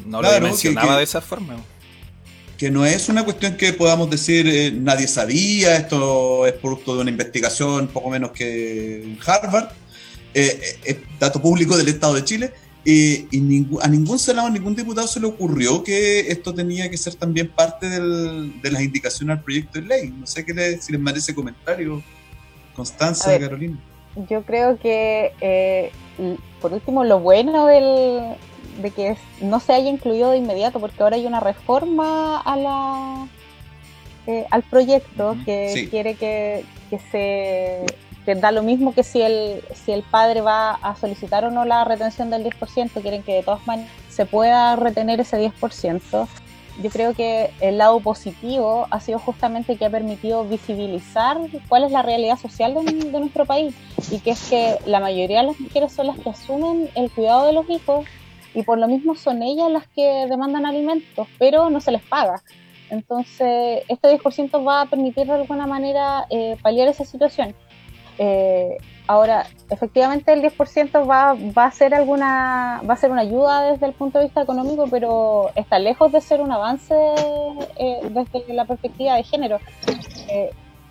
No lo mencionaba de esa forma que no es una cuestión que podamos decir eh, nadie sabía, esto es producto de una investigación poco menos que en Harvard, eh, eh, es dato público del Estado de Chile, y a ningún senador, ningún diputado se le ocurrió que esto tenía que ser también parte de las indicaciones al proyecto de ley. No sé qué si les merece comentario, Constanza, Carolina. Yo creo que, por último, lo bueno del, de que no se haya incluido de inmediato, porque ahora hay una reforma a la, eh, al proyecto que quiere que, que se que da lo mismo que si el, si el padre va a solicitar o no la retención del 10%, quieren que de todas maneras se pueda retener ese 10%. Yo creo que el lado positivo ha sido justamente que ha permitido visibilizar cuál es la realidad social de, de nuestro país y que es que la mayoría de las mujeres son las que asumen el cuidado de los hijos y por lo mismo son ellas las que demandan alimentos, pero no se les paga. Entonces, este 10% va a permitir de alguna manera eh, paliar esa situación. Eh, ahora, efectivamente el 10% va, va, a ser alguna, va a ser una ayuda desde el punto de vista económico, pero está lejos de ser un avance eh, desde la perspectiva de género.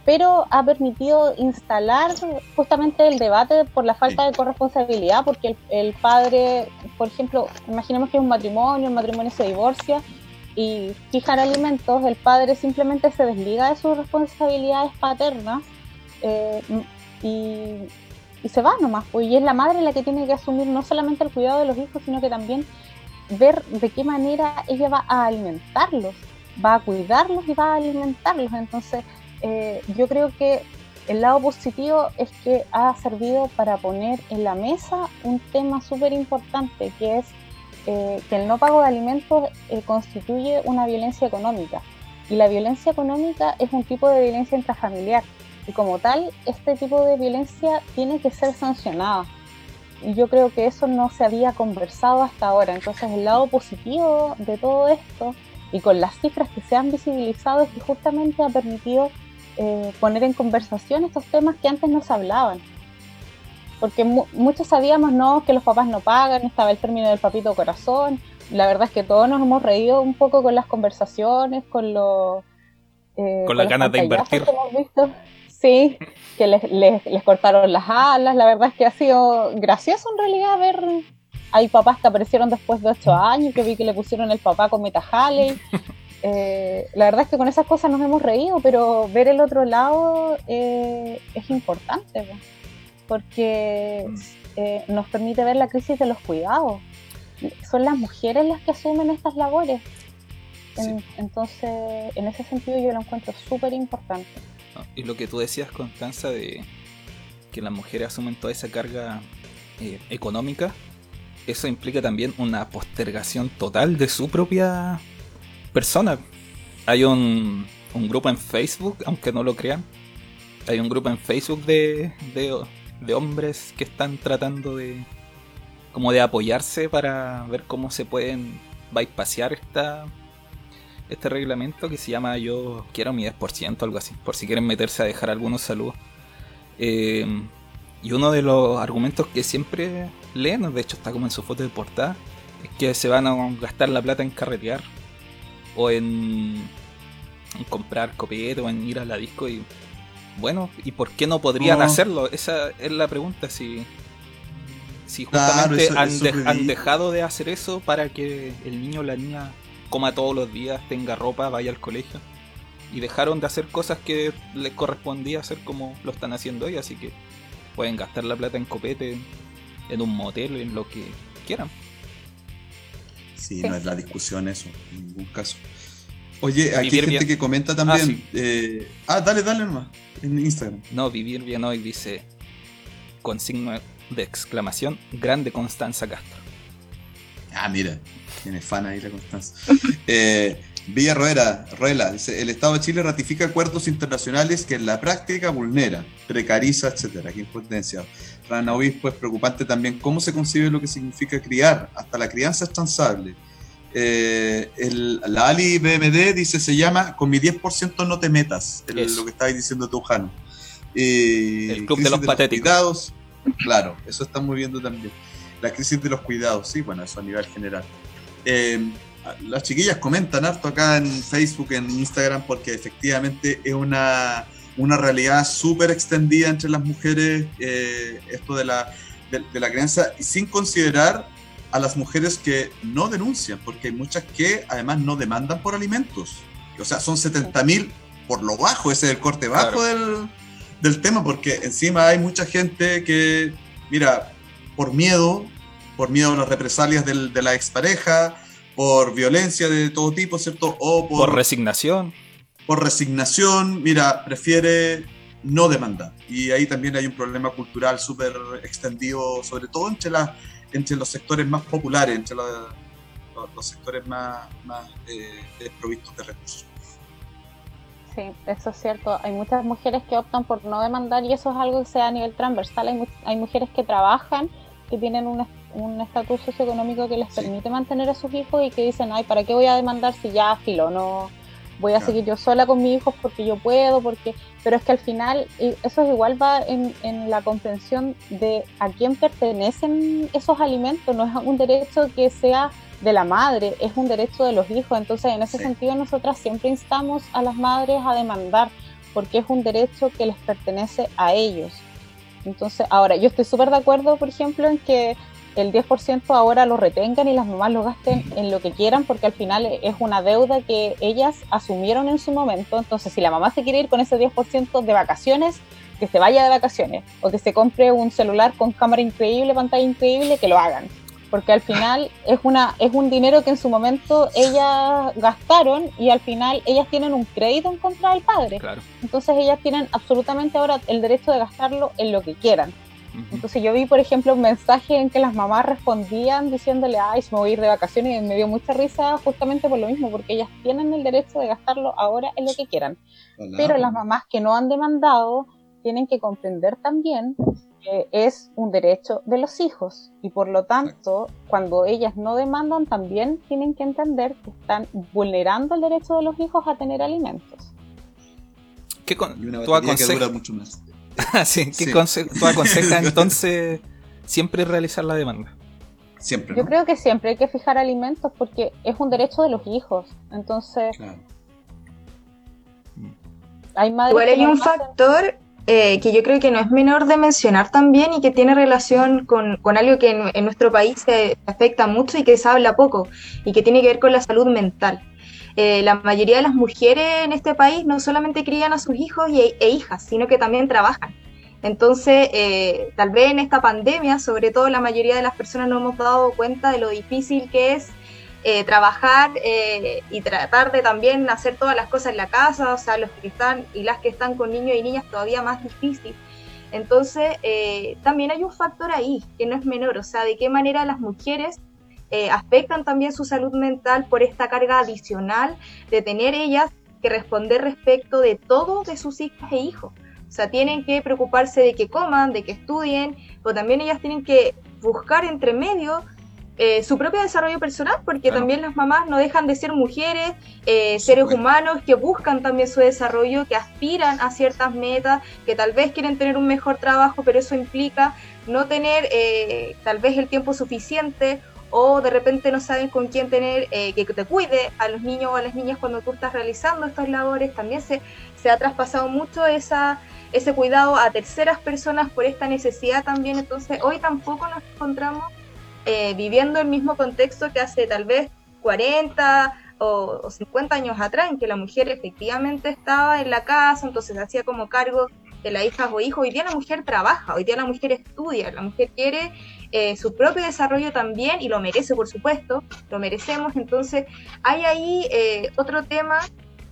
Pero ha permitido instalar justamente el debate por la falta de corresponsabilidad, porque el, padre, por ejemplo, imaginemos que es un matrimonio, el matrimonio se divorcia y fijan alimentos, el padre simplemente se desliga de sus responsabilidades paternas eh, y, se va nomás, pues, y es la madre la que tiene que asumir no solamente el cuidado de los hijos, sino que también ver de qué manera ella va a alimentarlos, va a cuidarlos y va a alimentarlos, entonces eh, yo creo que el lado positivo es que ha servido para poner en la mesa un tema súper importante, que es eh, que el no pago de alimentos eh, constituye una violencia económica. Y la violencia económica es un tipo de violencia intrafamiliar. Y como tal, este tipo de violencia tiene que ser sancionada. Y yo creo que eso no se había conversado hasta ahora. Entonces el lado positivo de todo esto y con las cifras que se han visibilizado es que justamente ha permitido eh, poner en conversación estos temas que antes no se hablaban. Porque muchos sabíamos ¿no? que los papás no pagan, estaba el término del papito corazón. La verdad es que todos nos hemos reído un poco con las conversaciones, con los... Eh, con las ganas de invertir. Sí, que les, les, cortaron las alas. La verdad es que ha sido gracioso en realidad ver hay papás que aparecieron después de ocho años, que vi que le pusieron el papá con Meta Eh, la verdad es que con esas cosas nos hemos reído, pero ver el otro lado eh, es importante, porque eh, nos permite ver la crisis de los cuidados. Son las mujeres las que asumen estas labores. entonces, en ese sentido yo lo encuentro súper importante. Y lo que tú decías, Constanza, de que las mujeres asumen toda esa carga económica, eso implica también una postergación total de su propia personas. Hay un, un grupo en Facebook, aunque no lo crean. Hay un grupo en Facebook de, de, hombres que están tratando de como de apoyarse para ver cómo se pueden bypassar esta, este reglamento que se llama Yo quiero mi 10%, algo así, por si quieren meterse a dejar algunos saludos. Eh, y uno de los argumentos que siempre leen, de hecho está como en su foto de portada, es que se van a gastar la plata en carretear o en, comprar copete o en ir a la disco y bueno, ¿y por qué no podrían hacerlo? Esa es la pregunta, si, si justamente han, dejado de hacer eso para que el niño o la niña coma todos los días, tenga ropa, vaya al colegio. Y dejaron de hacer cosas que les correspondía hacer como lo están haciendo hoy, así que pueden gastar la plata en copete, en un motel, en lo que quieran. Sí, no es la discusión eso, en ningún caso. Oye, aquí hay gente que comenta también. Ah, eh, ah, dale, dale nomás, en Instagram. No, vivir bien hoy dice, con signo de exclamación, grande Constanza Castro. Ah, mira, tiene fan ahí la Constanza. Eh, Villa Roera, Ruela, dice, el Estado de Chile ratifica acuerdos internacionales que en la práctica vulnera, precariza, etcétera. Qué impotencia. Rana Obispo es preocupante también cómo se concibe lo que significa criar. Hasta la crianza es transable. Eh, el, la Ali BMD dice, se llama con mi 10% no te metas, el, lo que estabas diciendo tú, Jano. el club de los patéticos. cuidados, claro, eso estamos viendo también. La crisis de los cuidados, sí, bueno, eso a nivel general. Eh, las chiquillas comentan harto acá en Facebook, en Instagram, porque efectivamente es una, una realidad súper extendida entre las mujeres, eh, esto de la, de, la crianza, y sin considerar a las mujeres que no denuncian, porque hay muchas que además no demandan por alimentos. O sea, son 70 mil por lo bajo, ese es el corte bajo del, del tema, porque encima hay mucha gente que, mira, por miedo, por miedo a las represalias del, de la expareja, por violencia de todo tipo, ¿cierto? O por, resignación. Por resignación, mira, prefiere no demandar. Y ahí también hay un problema cultural súper extendido, sobre todo entre, la, entre los sectores más populares, entre los, sectores más, más eh, desprovistos de recursos. Sí, eso es cierto. Hay muchas mujeres que optan por no demandar y eso es algo que sea a nivel transversal. Hay, hay mujeres que trabajan, que tienen un un estatus socioeconómico que les permite mantener a sus hijos y que dicen, ay, ¿para qué voy a demandar si ya filo? No voy a seguir yo sola con mis hijos porque yo puedo, porque... Pero es que al final eso igual va en, en la comprensión de a quién pertenecen esos alimentos, no es un derecho que sea de la madre, es un derecho de los hijos. Entonces, en ese sentido, nosotras siempre instamos a las madres a demandar, porque es un derecho que les pertenece a ellos. Entonces, ahora, yo estoy súper de acuerdo, por ejemplo, en que el 10% ahora lo retengan y las mamás lo gasten en lo que quieran porque al final es una deuda que ellas asumieron en su momento. Entonces, si la mamá se quiere ir con ese 10% de vacaciones, que se vaya de vacaciones o que se compre un celular con cámara increíble, pantalla increíble, que lo hagan. Porque al final es, una, es un dinero que en su momento ellas gastaron y al final ellas tienen un crédito en contra del padre. Entonces ellas tienen absolutamente ahora el derecho de gastarlo en lo que quieran. Entonces yo vi, por ejemplo, un mensaje en que las mamás respondían diciéndole, ay, se me voy a ir de vacaciones y me dio mucha risa justamente por lo mismo, porque ellas tienen el derecho de gastarlo ahora en lo que quieran. Pero las mamás que no han demandado tienen que comprender también que es un derecho de los hijos y por lo tanto, cuando ellas no demandan, también tienen que entender que están vulnerando el derecho de los hijos a tener alimentos. ¿Qué con, y una que dura mucho más. sí, ¿qué tú aconsejas entonces siempre realizar la demanda? Siempre. Yo creo que siempre hay que fijar alimentos porque es un derecho de los hijos. Entonces, hay Igual hay un factor eh, que yo creo que no es menor de mencionar también y que tiene relación con, algo que en, nuestro país se afecta mucho y que se habla poco y que tiene que ver con la salud mental. Eh, la mayoría de las mujeres en este país no solamente crían a sus hijos e hijas, sino que también trabajan. Entonces, eh, tal vez en esta pandemia, sobre todo la mayoría de las personas no hemos dado cuenta de lo difícil que es eh, trabajar y tratar de también hacer todas las cosas en la casa, o sea, los que están y las que están con niños y niñas todavía más difícil. Entonces, también hay un factor ahí que no es menor, o sea, de qué manera las mujeres eh, afectan también su salud mental por esta carga adicional de tener ellas que responder respecto de todo de sus hijas e hijos. O sea, tienen que preocuparse de que coman, de que estudien, pero también ellas tienen que buscar entre medio eh, su propio desarrollo personal, porque también las mamás no dejan de ser mujeres, eh, seres humanos que buscan también su desarrollo, que aspiran a ciertas metas, que tal vez quieren tener un mejor trabajo, pero eso implica no tener tal vez el tiempo suficiente o de repente no saben con quién tener, eh, que te cuide a los niños o a las niñas cuando tú estás realizando estas labores. También se, se ha traspasado mucho esa, ese cuidado a terceras personas por esta necesidad también. Entonces hoy tampoco nos encontramos eh, viviendo el mismo contexto que hace tal vez 40 o, o 50 años atrás, en que la mujer efectivamente estaba en la casa, entonces hacía como cargo de la hija o hijo. Hoy día la mujer trabaja, hoy día la mujer estudia, la mujer quiere eh, su propio desarrollo también y lo merece, por supuesto, lo merecemos. Entonces, hay ahí eh, otro tema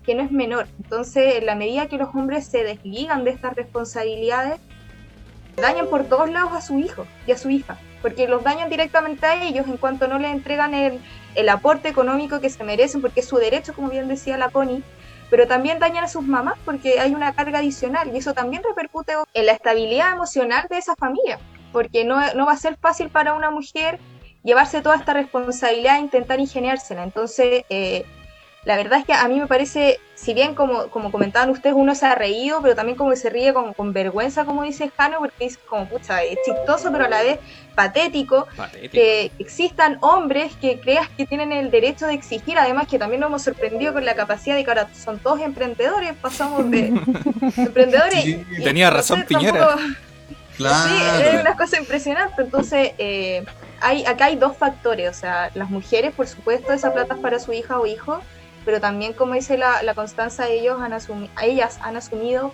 que no es menor. Entonces, en la medida que los hombres se desligan de estas responsabilidades, dañan por todos lados a su hijo y a su hija. porque los dañan directamente a ellos en cuanto no les entregan el, el aporte económico que se merecen, porque es su derecho, como bien decía la Connie, pero también dañan a sus mamás porque hay una carga adicional y eso también repercute en la estabilidad emocional de esa familia, porque no, no va a ser fácil para una mujer llevarse toda esta responsabilidad e intentar ingeniársela. Entonces, eh, la verdad es que a mí me parece, si bien como, como comentaban ustedes, uno se ha reído, pero también como que se ríe con, con vergüenza, como dice Jano, porque es como, pucha, es chistoso, pero a la vez patético, que existan hombres que creas que tienen el derecho de exigir, además que también nos hemos sorprendido con la capacidad de que ahora son todos emprendedores, pasamos de emprendedores. Sí, tenía razón Piñera. Claro. Sí, es una cosa impresionante. Entonces, eh, hay, acá hay dos factores. O sea, las mujeres, por supuesto, esa plata es para su hija o hijo, pero también, como dice la, la Constanza, ellos han ellas han asumido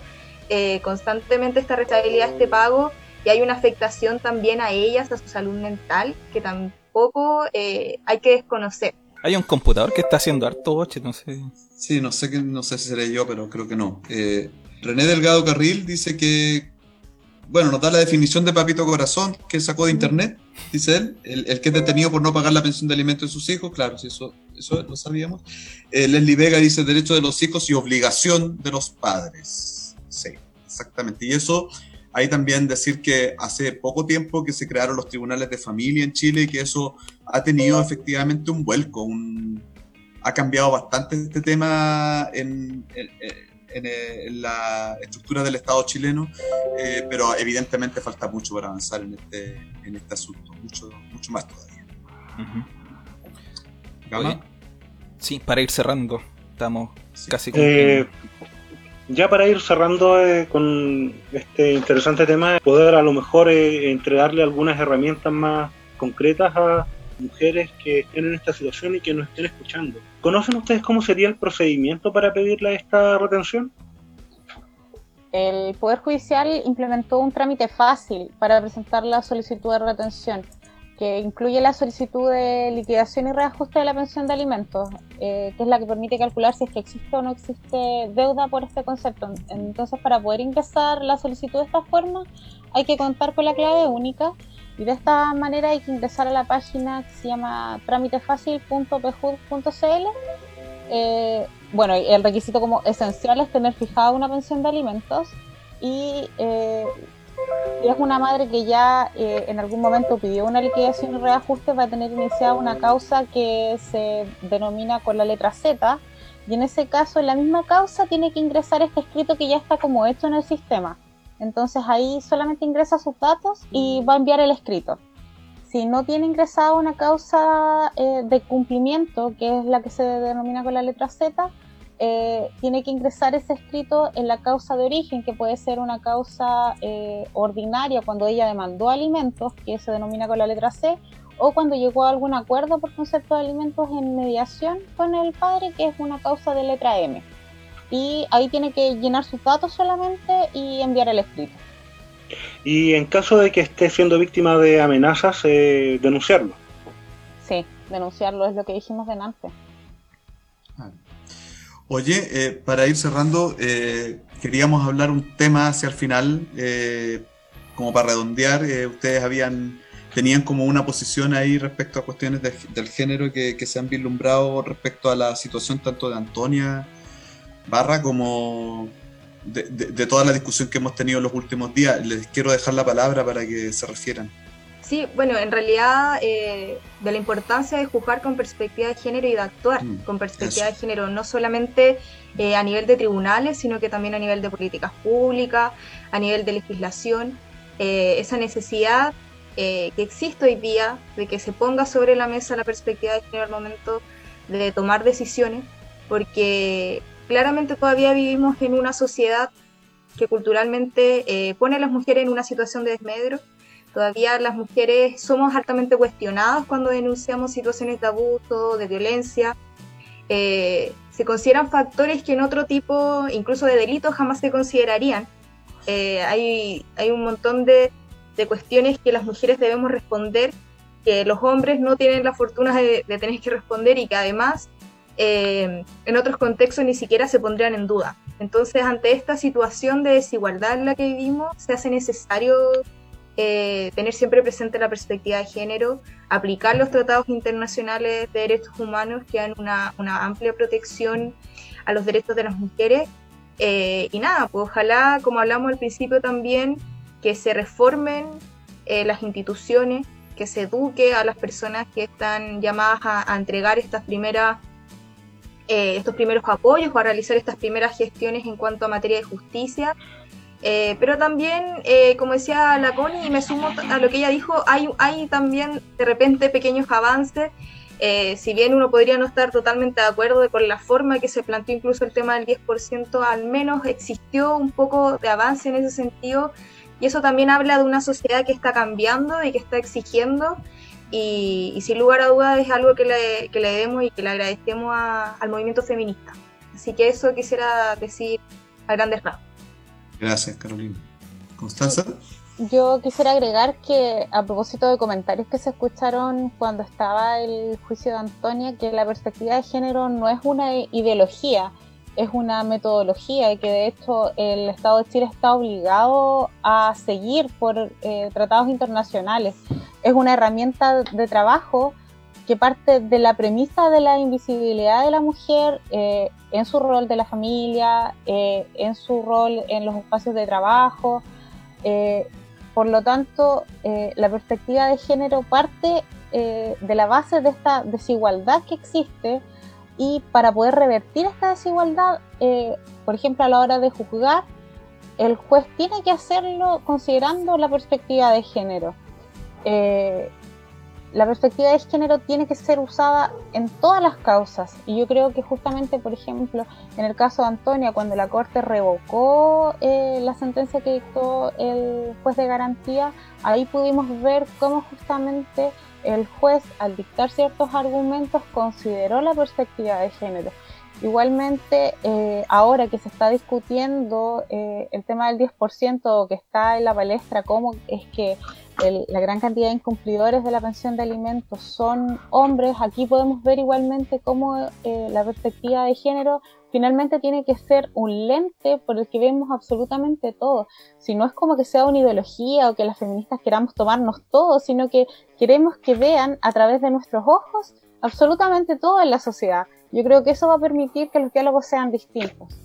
eh, constantemente esta responsabilidad, este pago, y hay una afectación también a ellas, a su salud mental, que tampoco eh, hay que desconocer. Hay un computador que está haciendo harto boche, no sé. Sí, no sé, no sé si seré yo, pero creo que no. Eh, René Delgado Carril dice que bueno, nos da la definición de papito corazón que sacó de internet, dice él, el, que es detenido por no pagar la pensión de alimentos de sus hijos, claro, eso, eso lo sabíamos. Eh, Leslie Vega dice derecho de los hijos y obligación de los padres. Sí, exactamente. Y eso, hay también decir que hace poco tiempo que se crearon los tribunales de familia en Chile y que eso ha tenido efectivamente un vuelco, un, ha cambiado bastante este tema en eh, en, la estructura del Estado chileno, eh, pero evidentemente falta mucho para avanzar en este, en este asunto, mucho, mucho más todavía. Sí, para ir cerrando, estamos casi eh, ya para ir cerrando con este interesante tema, poder a lo mejor entregarle algunas herramientas más concretas a mujeres que estén en esta situación y que nos estén escuchando. ¿Conocen ustedes cómo sería el procedimiento para pedirle esta retención? El Poder Judicial implementó un trámite fácil para presentar la solicitud de retención, que incluye la solicitud de liquidación y reajuste de la pensión de alimentos, eh, que es la que permite calcular si es que existe o no existe deuda por este concepto. Entonces, para poder ingresar la solicitud de esta forma, hay que contar con la clave única y de esta manera hay que ingresar a la página que se llama trámitefacil.pjud.cl. Eh, bueno, el requisito como esencial es tener fijada una pensión de alimentos y eh, si es una madre que ya eh, en algún momento pidió una liquidación y reajuste, va a tener iniciada una causa que se denomina con la letra Z y en ese caso, en la misma causa, tiene que ingresar este escrito que ya está como hecho en el sistema. Entonces ahí solamente ingresa sus datos y va a enviar el escrito. Si no tiene ingresada una causa eh, de cumplimiento, que es la que se denomina con la letra Z, eh, tiene que ingresar ese escrito en la causa de origen, que puede ser una causa eh, ordinaria cuando ella demandó alimentos, que se denomina con la letra C, o cuando llegó a algún acuerdo por concepto de alimentos en mediación con el padre, que es una causa de letra M y ahí tiene que llenar sus datos solamente y enviar el escrito. Y en caso de que esté siendo víctima de amenazas, eh, denunciarlo. Sí, denunciarlo es lo que dijimos delante. Ah. Oye, eh, para ir cerrando, eh, queríamos hablar un tema hacia el final, como para redondear. ustedes habían tenían como una posición ahí respecto a cuestiones del género que, que, se han vislumbrado respecto a la situación tanto de Antonia barra como de, toda la discusión que hemos tenido en los últimos días. Les quiero dejar la palabra para que se refieran. Sí, bueno, en realidad eh, de la importancia de juzgar con perspectiva de género y de actuar mm, con perspectiva de género, no solamente eh, a nivel de tribunales, sino que también a nivel de políticas públicas, a nivel de legislación, eh, esa necesidad que existe hoy día de que se ponga sobre la mesa la perspectiva de género al momento de tomar decisiones, porque claramente todavía vivimos en una sociedad que culturalmente eh, pone a las mujeres en una situación de desmedro. Todavía las mujeres somos altamente cuestionadas cuando denunciamos situaciones de abuso, de violencia. Eh, se consideran factores que en otro tipo, incluso de delitos, jamás se considerarían. Eh, hay, hay, un montón de, de, cuestiones que las mujeres debemos responder, que los hombres no tienen la fortuna de, de tener que responder y que además eh, en otros contextos ni siquiera se pondrían en duda. Entonces, ante esta situación de desigualdad en la que vivimos, se hace necesario eh, tener siempre presente la perspectiva de género, aplicar los tratados internacionales de derechos humanos que dan una, amplia protección a los derechos de las mujeres. Eh, y nada, pues ojalá, como hablamos al principio también, que se reformen eh, las instituciones, que se eduque a las personas que están llamadas a, entregar estos primeros apoyos o a realizar estas primeras gestiones en cuanto a materia de justicia eh, pero también, eh, como decía la Connie, y me sumo a lo que ella dijo, hay, hay también de repente pequeños avances. Eh, si bien uno podría no estar totalmente de acuerdo con la forma que se planteó incluso el tema del 10%, al menos existió un poco de avance en ese sentido. Y eso también habla de una sociedad que está cambiando y que está exigiendo. Y, sin lugar a dudas es algo que le, que le debemos y que le agradecemos al movimiento feminista. Así que eso quisiera decir a grandes rasgos. Gracias, Carolina. Constanza. Yo quisiera agregar que a propósito de comentarios que se escucharon cuando estaba el juicio de Antonia, que la perspectiva de género no es una ideología, es una metodología y que de hecho el Estado de Chile está obligado a seguir por eh, tratados internacionales. Es una herramienta de trabajo que parte de la premisa de la invisibilidad de la mujer eh, en su rol de la familia, eh, en su rol en los espacios de trabajo. Eh, por lo tanto, la perspectiva de género parte de la base de esta desigualdad que existe y para poder revertir esta desigualdad, por ejemplo, a la hora de juzgar, el juez tiene que hacerlo considerando la perspectiva de género la perspectiva de género tiene que ser usada en todas las causas. Y yo creo que justamente, por ejemplo, en el caso de Antonia, cuando la Corte revocó eh, la sentencia que dictó el juez de garantía, ahí pudimos ver cómo justamente el juez, al dictar ciertos argumentos, consideró la perspectiva de género. Igualmente, eh, ahora que se está discutiendo eh, el tema del 10% que está en la palestra, cómo es que la gran cantidad de incumplidores de la pensión de alimentos son hombres, aquí podemos ver igualmente cómo eh, la perspectiva de género finalmente tiene que ser un lente por el que vemos absolutamente todo. Si no es como que sea una ideología o que las feministas queramos tomarnos todo, sino que queremos que vean a través de nuestros ojos absolutamente todo en la sociedad. Yo creo que eso va a permitir que los diálogos sean distintos.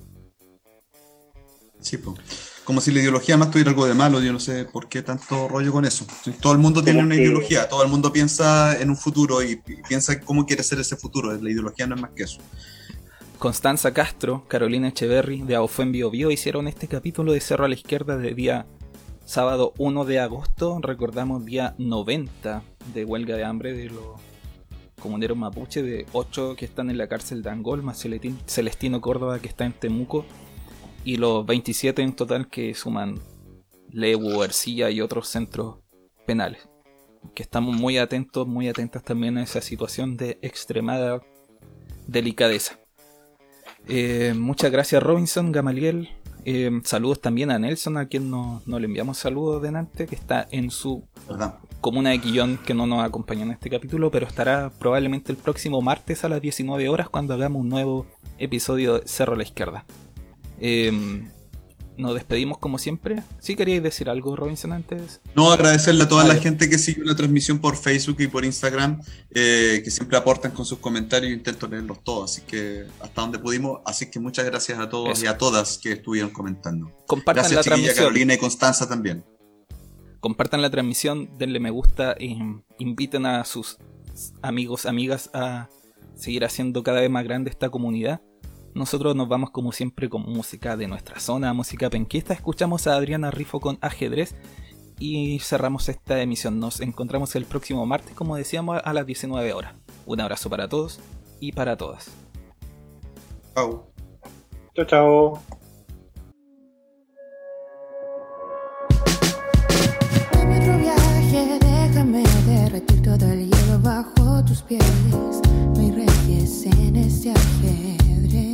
Sí, pues como si la ideología más tuviera algo de malo, yo no sé por qué tanto rollo con eso. Todo el mundo tiene una ideología, todo el mundo piensa en un futuro y, piensa cómo quiere ser ese futuro, la ideología no es más que eso. Constanza Castro, Carolina Echeverry de Aofuen Bio Bio hicieron este capítulo de Cerro a la Izquierda de día sábado 1 de agosto, recordamos día 90 de huelga de hambre de los comuneros mapuche, de 8 que están en la cárcel de Angol, más Celestino Córdoba que está en Temuco y los 27 en total que suman Lewu, Ercilla y otros centros penales. Que estamos muy atentos, muy atentas también a esa situación de extremada delicadeza. Eh, muchas gracias Robinson, Gamaliel. Eh, saludos también a Nelson, a quien nos no le enviamos saludos delante, que está en su comuna de Quillón, que no nos acompaña en este capítulo, pero estará probablemente el próximo martes a las 19 horas cuando hagamos un nuevo episodio de Cerro a la Izquierda. Em, nos despedimos como siempre. ¿Sí queríais decir algo, Robinson, antes? No, agradecerle a toda la gente que sigue la transmisión por Facebook y por Instagram, eh, que siempre aportan con sus comentarios y intento leerlos todos, así que hasta donde pudimos. Así que muchas gracias a todos y a todas que estuvieron comentando. Compartan gracias, la transmisión. Carolina y Constanza también. Compartan la transmisión, denle me gusta, e inviten a sus amigos, amigas a seguir haciendo cada vez más grande esta comunidad nosotros nos vamos como siempre con música de nuestra zona, música penquista. Escuchamos a Adriana Rifo con ajedrez y cerramos esta emisión. Nos encontramos el próximo martes, como decíamos, a las 19 horas. Un abrazo para todos y para todas. Chao. Chao, chao. déjame derretir todo el hielo bajo tus pies. Me reyes en este ajedrez.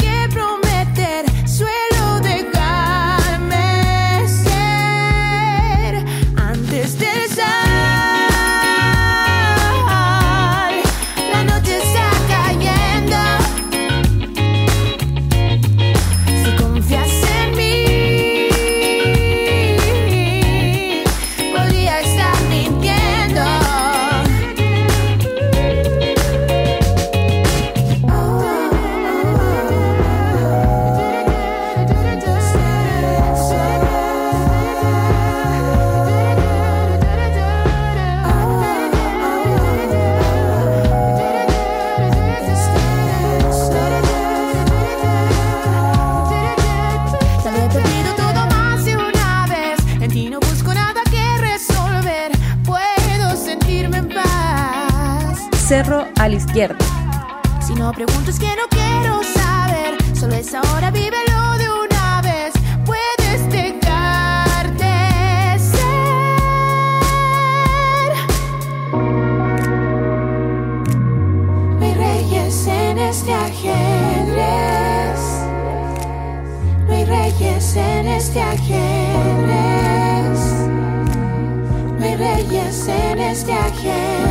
izquierda. Si no pregunto es que no quiero saber, solo es ahora vívelo de una vez. Puedes dejarte ser. Mi reyes en este ajedrez. No hay reyes en este ajedrez. No hay reyes en este ajedrez.